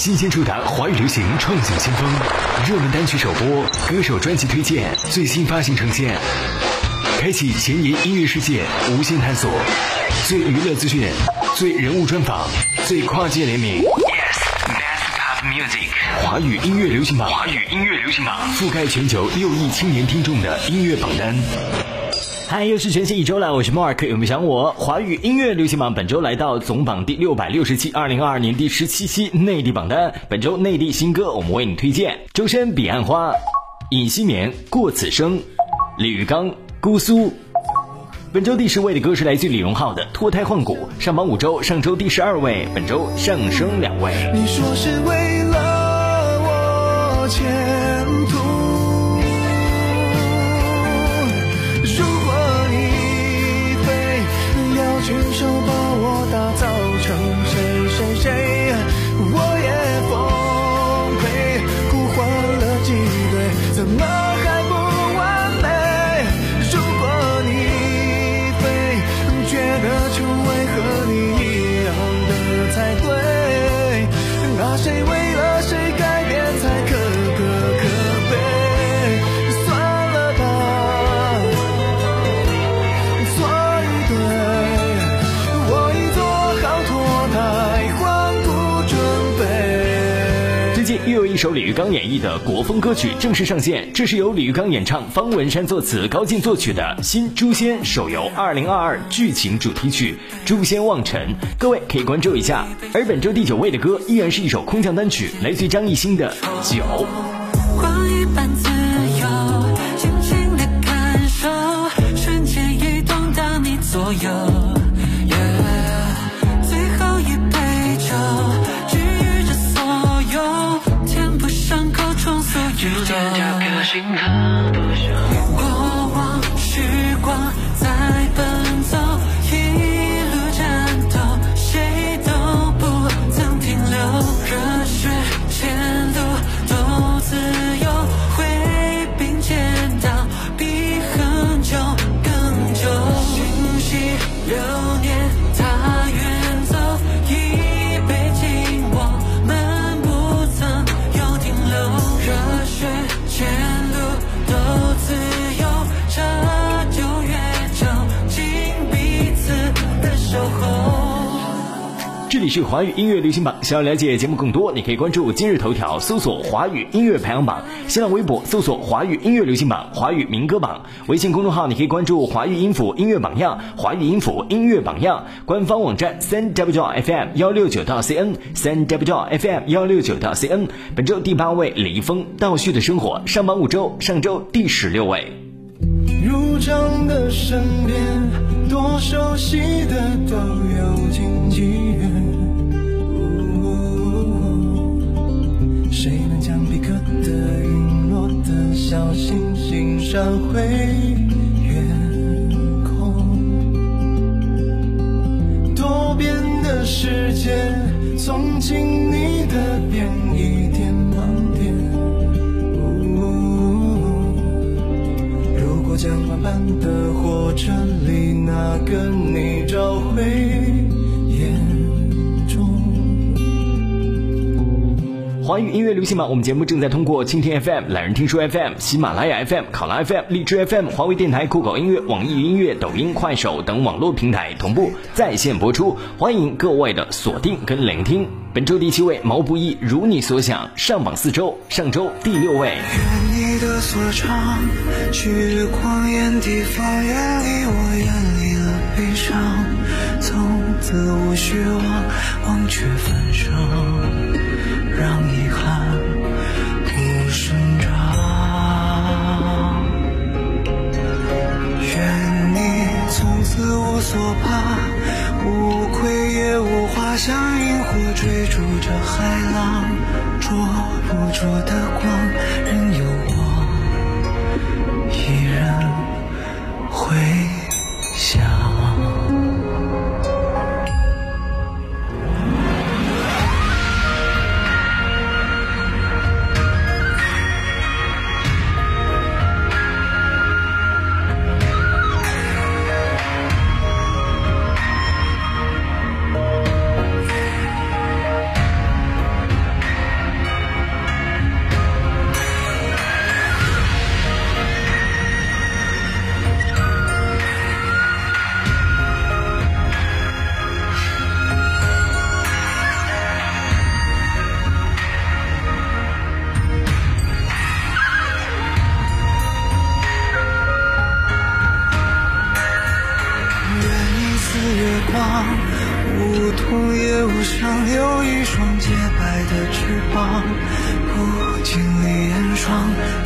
新鲜触达华语流行创想先锋，热门单曲首播，歌手专辑推荐，最新发行呈现，开启前沿音乐世界无限探索，最娱乐资讯，最人物专访，最跨界联名。Yes，Best Pop Music，华语音乐流行榜，华语音乐流行榜覆盖全球六亿青年听众的音乐榜单。嗨，又是全新一周了，我是 Mark，有没有想我？华语音乐流行榜本周来到总榜第六百六十期，二零二二年第十七期内地榜单。本周内地新歌，我们为你推荐：周深《彼岸花》，尹锡棉《过此生》，李玉刚《姑苏》。本周第十位的歌是来自李荣浩的《脱胎换骨》，上榜五周，上周第十二位，本周上升两位。你说是为了我刚演绎的国风歌曲正式上线，这是由李玉刚演唱、方文山作词、高进作曲的新《诛仙》手游2022剧情主题曲《诛仙望尘》，各位可以关注一下。而本周第九位的歌依然是一首空降单曲，来自张艺兴的《酒》。光一般自由，尽情的感受，瞬间移动到你左右。重塑宇宙。过往时光这里是华语音乐流行榜，想要了解节目更多，你可以关注今日头条搜索“华语音乐排行榜”，新浪微博搜索“华语音乐流行榜”、“华语民歌榜”，微信公众号你可以关注“华语音符音乐榜样”、“华语音符音乐榜样”，官方网站三 w FM 幺六九到 CN 三 w FM 幺六九到 CN。本周第八位李易峰《倒叙的生活》上榜五周，上周第十六位。如常的身边，多熟悉的都有荆棘园。谁能将彼刻的陨落的小星星闪回远空？多变的世界，从今你的变一点盲点。如果将万般的华语音乐流行榜，我们节目正在通过蜻蜓 FM、懒人听书 FM、喜马拉雅 FM、考拉 FM、荔枝 FM、华为电台、酷狗音乐、网易云音乐、抖音、快手等网络平台同步在线播出，欢迎各位的锁定跟聆听。本周第七位毛不易《如你所想》上榜四周，上周第六位。愿你的所长，去狂野地方，远离我，远离了悲伤，从此无虚妄，忘却焚烧，让从此无所怕，无愧也无话，像萤火追逐着海浪，捉不住的光，任由我一人回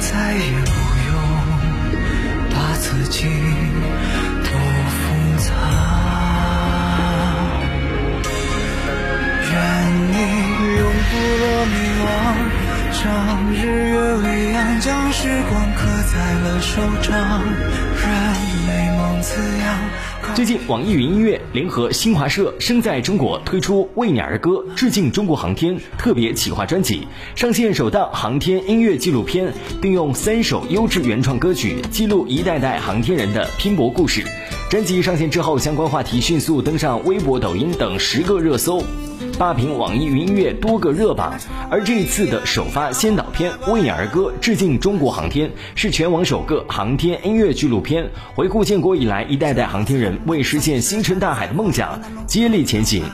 再也不用把自己都封藏。愿你永不落迷惘，让日月微扬，将时光刻在了手掌，任美梦滋养。最近，网易云音乐联合新华社“生在中国”推出《为你而歌》致敬中国航天特别企划专辑，上线首档航天音乐纪录片，并用三首优质原创歌曲记录一代代航天人的拼搏故事。专辑上线之后，相关话题迅速登上微博、抖音等十个热搜。霸屏网易云音乐多个热榜，而这一次的首发先导片《为你而歌》，致敬中国航天，是全网首个航天音乐纪录片，回顾建国以来一代代航天人为实现星辰大海的梦想接力前行。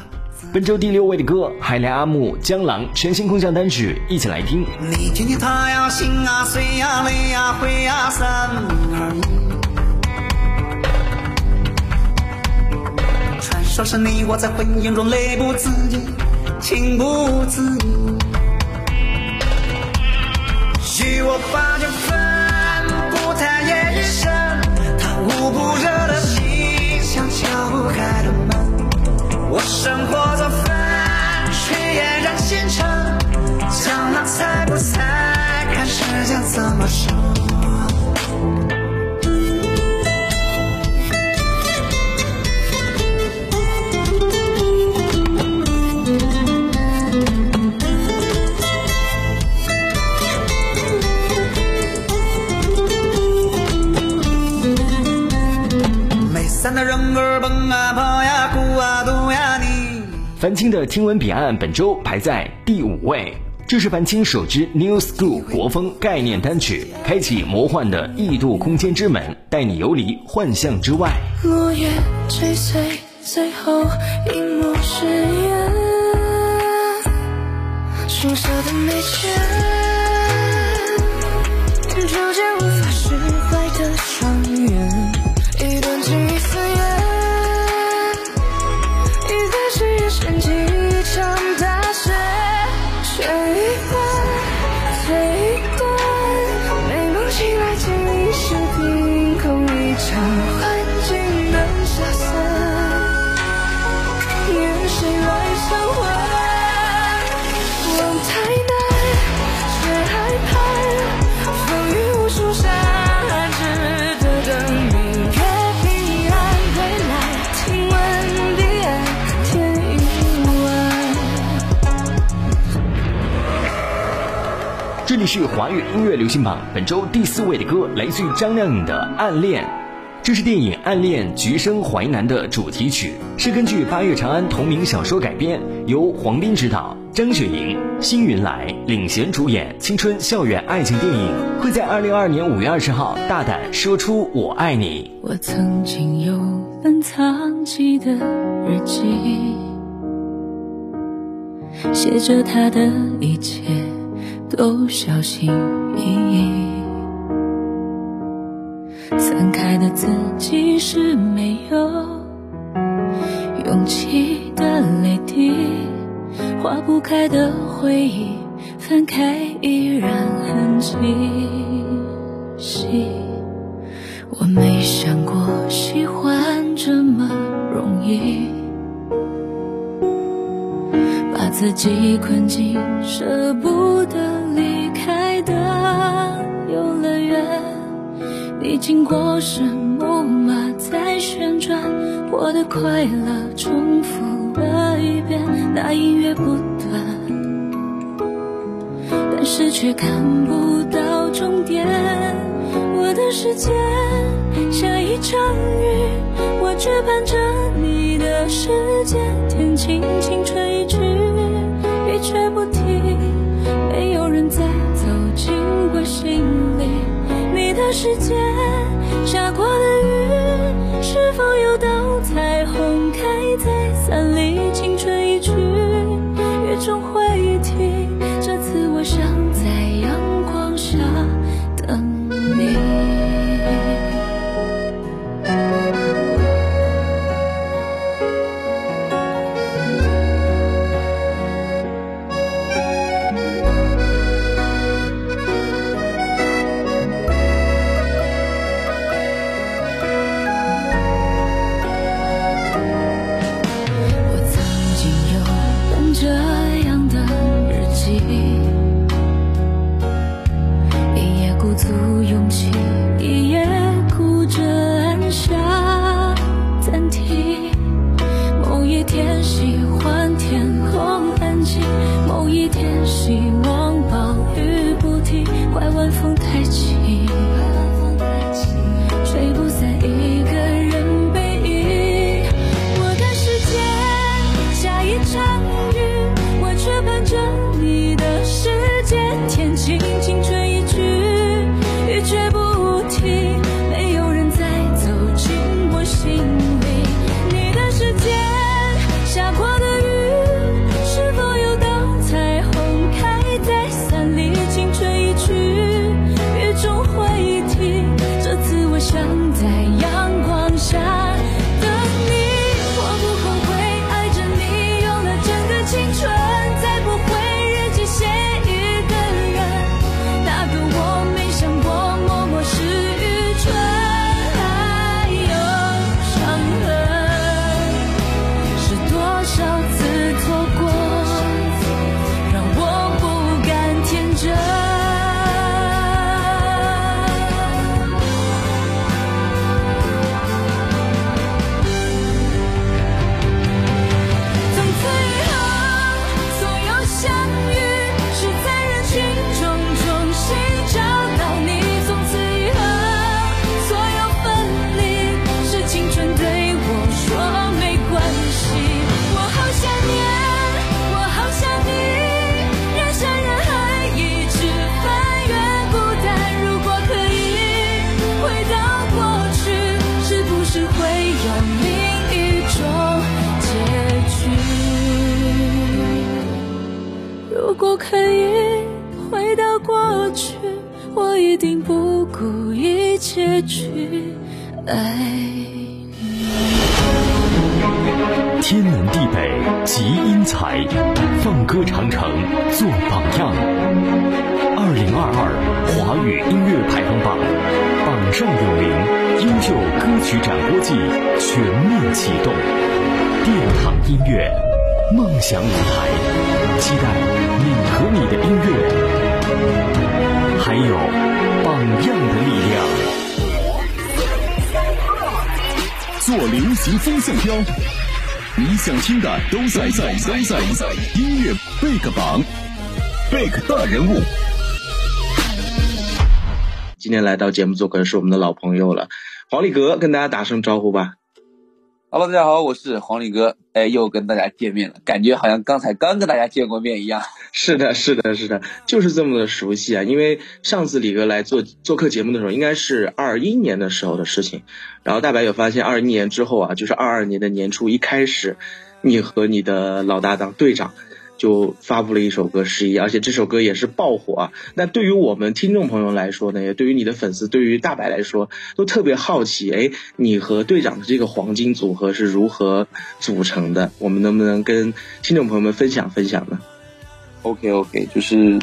本周第六位的歌《海来阿木江郎》全新空降单曲，一起来听。你听听他呀，心啊，碎呀，泪呀，灰呀，三二一。说是你我在婚姻中泪不自禁，情不自已。许我八九分，不谈夜余生。他捂不热的心，像敲不开的门。我生活做饭，却嫣然现成。江郎猜不猜，看时间怎么说。樊青的《听闻彼岸》本周排在第五位，这是樊青首支 New School 国风概念单曲，开启魔幻的异度空间之门，带你游离幻象之外。落叶追随，最后一幕誓言，青涩的眉间，纠结是华语音乐流行榜本周第四位的歌，来自于张靓颖的《暗恋》。这是电影《暗恋橘生淮南》的主题曲，是根据八月长安同名小说改编，由黄斌执导，张雪迎、辛云来领衔主演青春校园爱情电影，会在二零二二年五月二十号大胆说出我爱你。我曾经有本藏起的日记，写着他的一切。都小心翼翼，散开的字迹是没有勇气的泪滴，化不开的回忆，翻开依然很清晰。我没自己困进舍不得离开的游乐园，你经过时木马在旋转，我的快乐重复了一遍，那音乐不断，但是却看不到终点。我的世界下一场雨，我却盼着你的世界，天晴青春一去。却不停，没有人再走进我心里。你的世界下过的雨，是否有我一定不顾一切去爱你。天南地北集英才，放歌长城做榜样。二零二二华语音乐排行榜榜上有名，优秀歌曲展播季全面启动，殿堂音乐梦想舞台，期待你和做流行风向标。你想听的都在在都在在音乐贝克榜，贝克大人物。今天来到节目做客是我们的老朋友了，黄立格，跟大家打声招呼吧。好吧大家好，我是黄礼哥，哎，又跟大家见面了，感觉好像刚才刚跟大家见过面一样。是的，是的，是的，就是这么的熟悉啊！因为上次李哥来做做客节目的时候，应该是二一年的时候的事情。然后大白有发现，二一年之后啊，就是二二年的年初一开始，你和你的老搭档队长就发布了一首歌《十一》，而且这首歌也是爆火啊。那对于我们听众朋友来说呢，也对于你的粉丝，对于大白来说，都特别好奇，哎，你和队长的这个黄金组合是如何组成的？我们能不能跟听众朋友们分享分享呢？OK OK，就是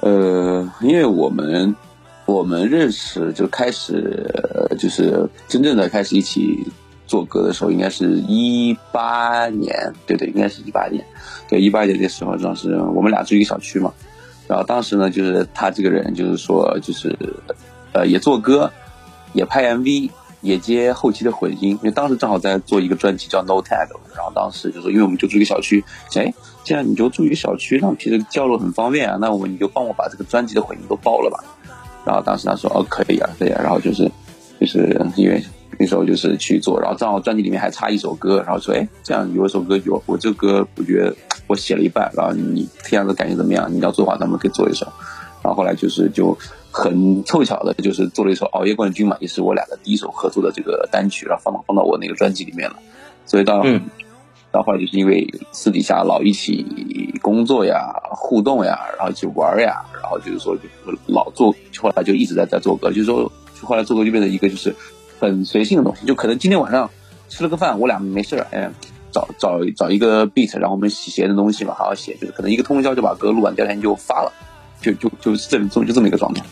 呃，因为我们我们认识就开始就是真正的开始一起做歌的时候，应该是一八年，对对，应该是一八年，对一八年的时候，当时我们俩住一个小区嘛，然后当时呢，就是他这个人就是说就是呃也做歌，也拍 MV。也接后期的混音，因为当时正好在做一个专辑叫 No Tag，然后当时就说，因为我们就住一个小区，哎，既然你就住一个小区，那平时交流很方便啊，那我们你就帮我把这个专辑的混音都包了吧。然后当时他说哦可以啊，对呀、然后就是就是因为那时候就是去做，然后正好专辑里面还差一首歌，然后说哎这样有一首歌有我这歌我觉得我写了一半，然后你听下子感觉怎么样？你要做的话咱们可以做一首。然后后来就是就很凑巧的，就是做了一首《熬夜冠军》嘛，也是我俩的第一首合作的这个单曲，然后放到放到我那个专辑里面了。所以到、嗯到后来就是因为私底下老一起工作呀、互动呀，然后一起玩呀，然后就是说就老做，后来就一直在在做歌，就是说后来做歌就变成一个就是很随性的东西，就可能今天晚上吃了个饭，我俩没事儿，哎。找找找一个 beat，然后我们写的东西嘛，好好写，就是可能一个通宵就把歌录完，第二天就发了，就就就是这么就这么一个状态。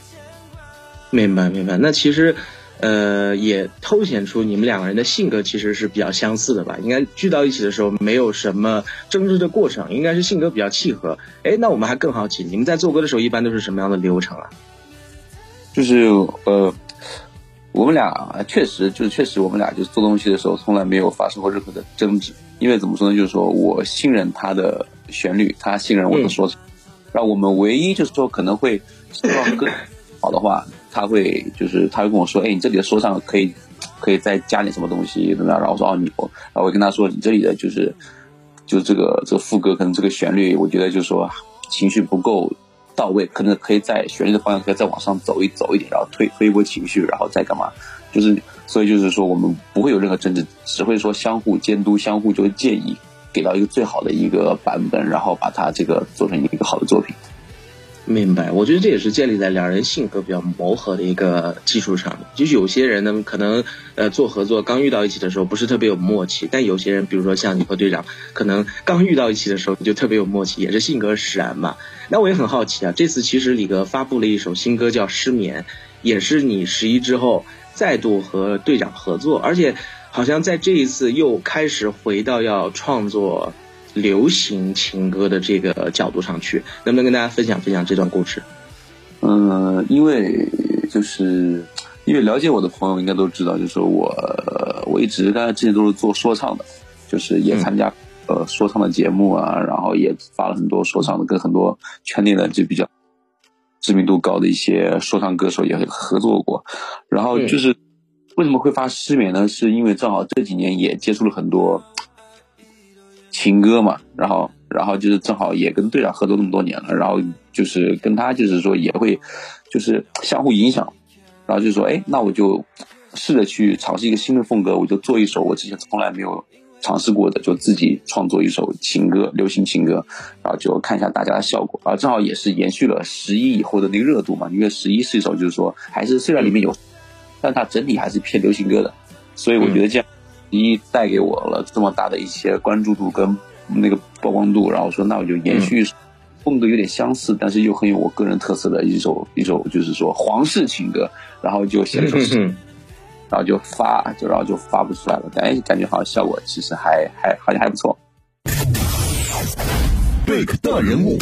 明白明白。那其实，呃，也凸显出你们两个人的性格其实是比较相似的吧？应该聚到一起的时候没有什么争执的过程，应该是性格比较契合。哎，那我们还更好奇，你们在做歌的时候一般都是什么样的流程啊？就是呃，我们俩确实就是确实我们俩就是做东西的时候从来没有发生过任何的争执，因为怎么说呢，就是说我信任他的旋律，他信任我的说唱，然后我们唯一就是说可能会希望更好的话，他会就是他会跟我说，哎，你这里的说唱可以可以再加点什么东西怎么样？然后我说哦你，然后我跟他说你这里的就是就是这个这个副歌可能这个旋律，我觉得就是说情绪不够到位，可能可以在旋律的方向可以再往上走一走一点，然后推推一波情绪，然后再干嘛？就是所以就是说我们不会有任何争执，只会说相互监督，相互就建议，给到一个最好的一个版本，然后把它这个做成一个好的作品。明白，我觉得这也是建立在两人性格比较磨合的一个基础上面。就是有些人呢，可能呃做合作刚遇到一起的时候不是特别有默契，但有些人，比如说像你和队长，可能刚遇到一起的时候就特别有默契，也是性格使然嘛。那我也很好奇啊，这次其实李哥发布了一首新歌叫《失眠》，也是你十一之后再度和队长合作，而且好像在这一次又开始回到要创作。流行情歌的这个角度上去，能不能跟大家分享分享这段故事？嗯，因为就是因为了解我的朋友应该都知道，就是我我一直大家之前都是做说唱的，就是也参加、呃说唱的节目啊，然后也发了很多说唱的，跟很多圈内的就比较知名度高的一些说唱歌手也合作过。然后就是为什么会发失眠呢？是因为正好这几年也接触了很多情歌嘛，然后然后就是正好也跟队长合作那么多年了，然后就是跟他就是说也会就是相互影响，然后就说哎，那我就试着去尝试一个新的风格，我就做一首我之前从来没有尝试过的，就自己创作一首情歌，流行情歌，然后就看一下大家的效果，啊，正好也是延续了十一以后的那个热度嘛，因为十一是一首就是说还是虽然里面有，但它整体还是偏流行歌的，所以我觉得这样一带给我了这么大的一些关注度跟那个曝光度，然后说那我就延续。风格有点相似，但是又很有我个人特色的一首一首，就是说皇室情歌，然后就写了首诗，然后就发，就然后就发不出来了。但感觉好像效果其实还还好像还不错。break 大人物。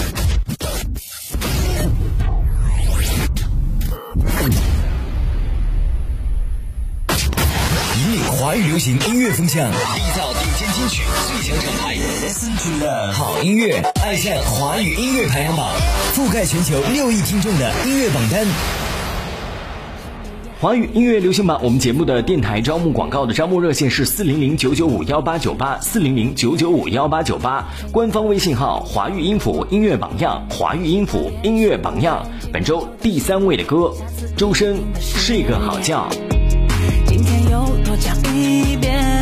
引领华语流行音乐风向，缔造顶尖金曲最强厂牌，Listen to the 好音乐，爱上华语音乐排行榜，覆盖全球六亿听众的音乐榜单。华语音乐流行榜，我们节目的电台招募广告的招募热线是四零零九九五幺八九八四零零九九五幺八九八，官方微信号华语音符音乐榜样，华语音符音乐榜样。本周第三位的歌，周深睡个好觉。今天又多讲一遍，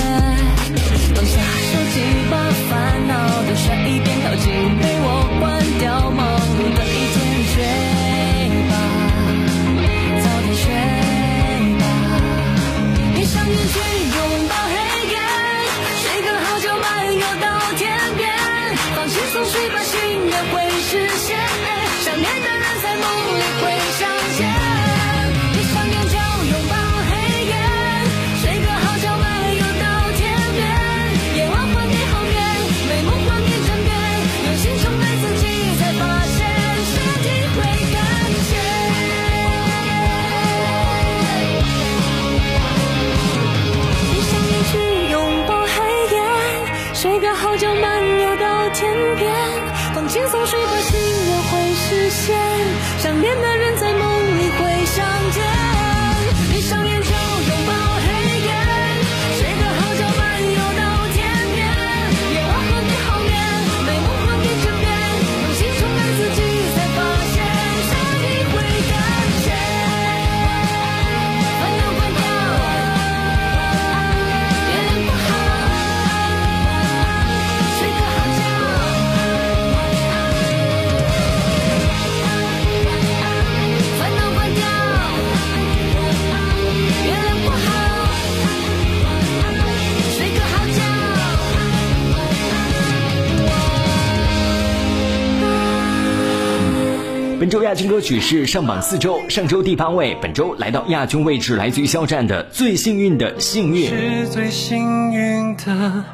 周亚军歌曲是上榜四周，上周第八位，本周来到亚军位置，来自于肖战的《最幸运的幸运》。是最幸运的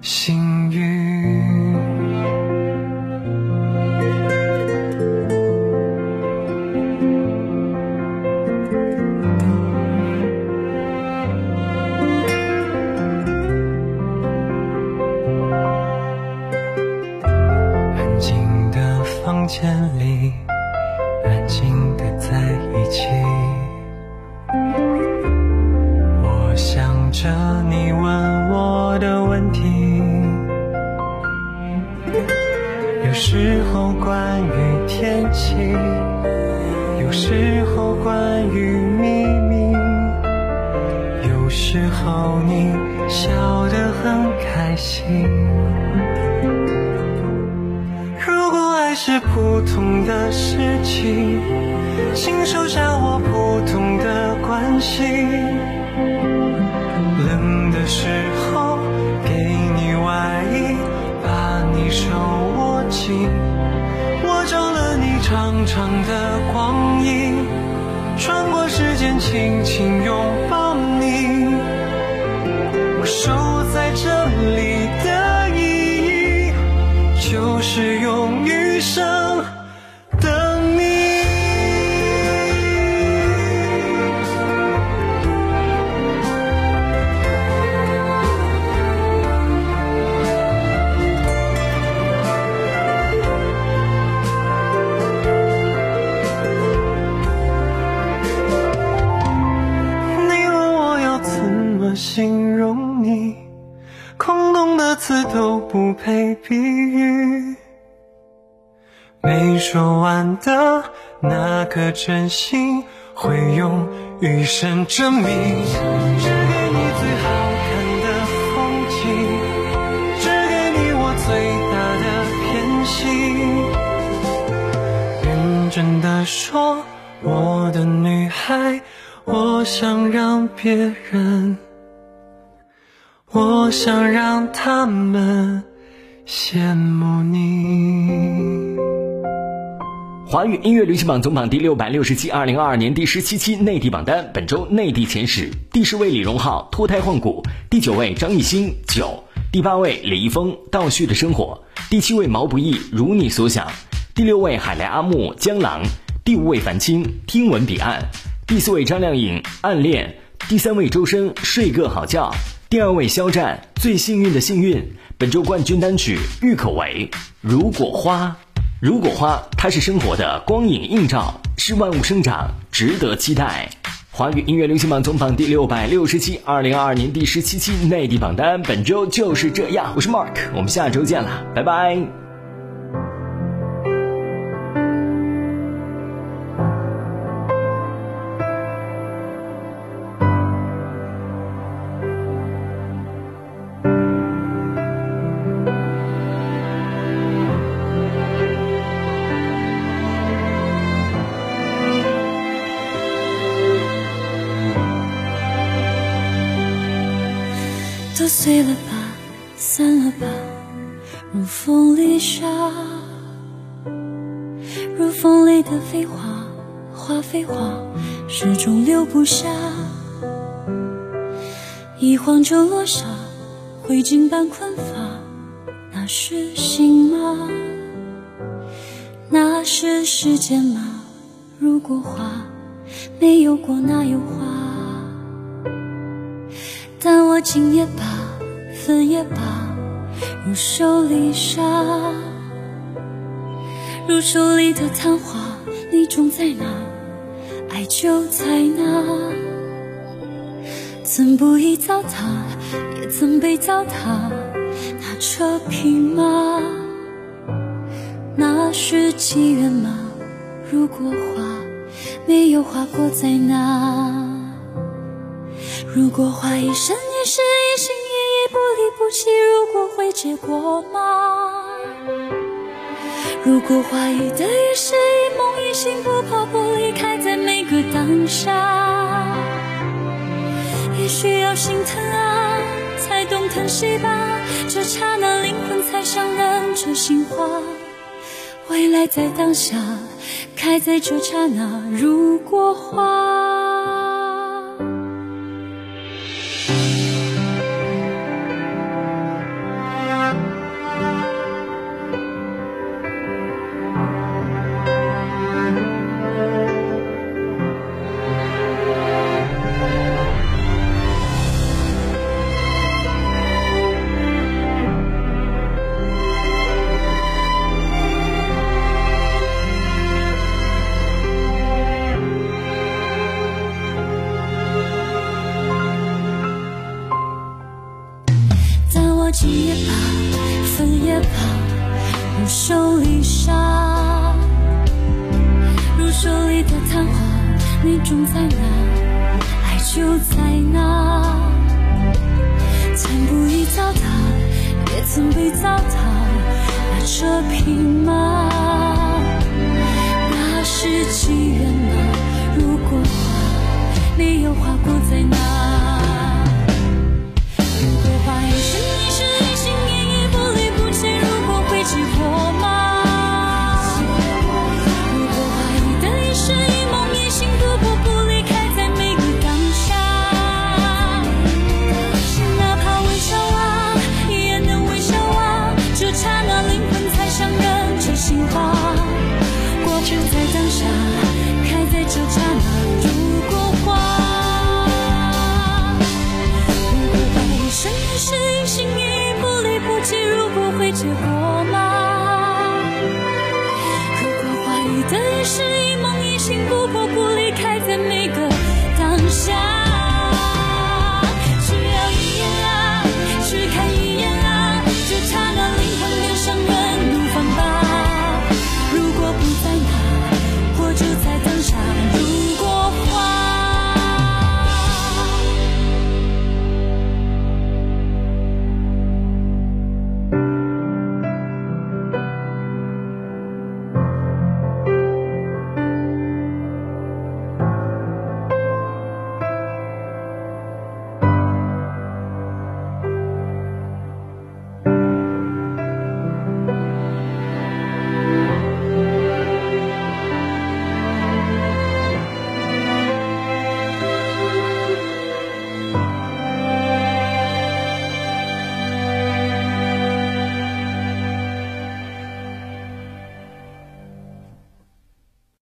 幸运。有时候关于天气，有时候关于秘密，有时候你笑得很开心。如果爱是普通的事情，请收下我普通的关心。冷的时候给你外衣，把你手情。我找了你长长的光阴，穿过时间轻轻拥抱的那颗真心，会用余生证明。只给你最好看的风景，只给你我最大的偏心。认真的说，我的女孩，我想让别人，我想让他们羡慕你。华语音乐流行榜总榜第六百六十七，二零二二年第十七期内地榜单，本周内地前十：第十位李荣浩脱胎换骨，第九位张艺兴九，第八位李易峰倒叙的生活，第七位毛不易如你所想，第六位海来阿木江郎，第五位樊青听闻彼岸，第四位张靓颖暗恋，第三位周深睡个好觉，第二位肖战最幸运的幸运，本周冠军单曲郁可唯如果花。如果花，它是生活的光影映照，是万物生长，值得期待。华语音乐流行榜总榜第六百六十七，二零二二年第十七期内地榜单，本周就是这样。我是 Mark，我们下周见了，拜拜。碎了吧，散了吧，如风里沙，如风里的飞花，花非花，始终留不下。一晃就落下，灰烬般困乏，那是心吗？那是时间吗？如果花没有过，哪有花？情也罢，分也罢，如手里沙，如手里的昙花，你种在哪，爱就在哪。曾不易糟蹋，也曾被糟蹋，那车匹马，那是机缘吗？如果花没有花过，在哪？如果花一生一世一心一意不离不弃，如果会结果吗？如果花语的一世一梦一心不破不离开，在每个当下，也需要心疼啊，才懂疼惜吧。这刹那灵魂才相认，这心花，未来在当下，开在这刹那。如果花。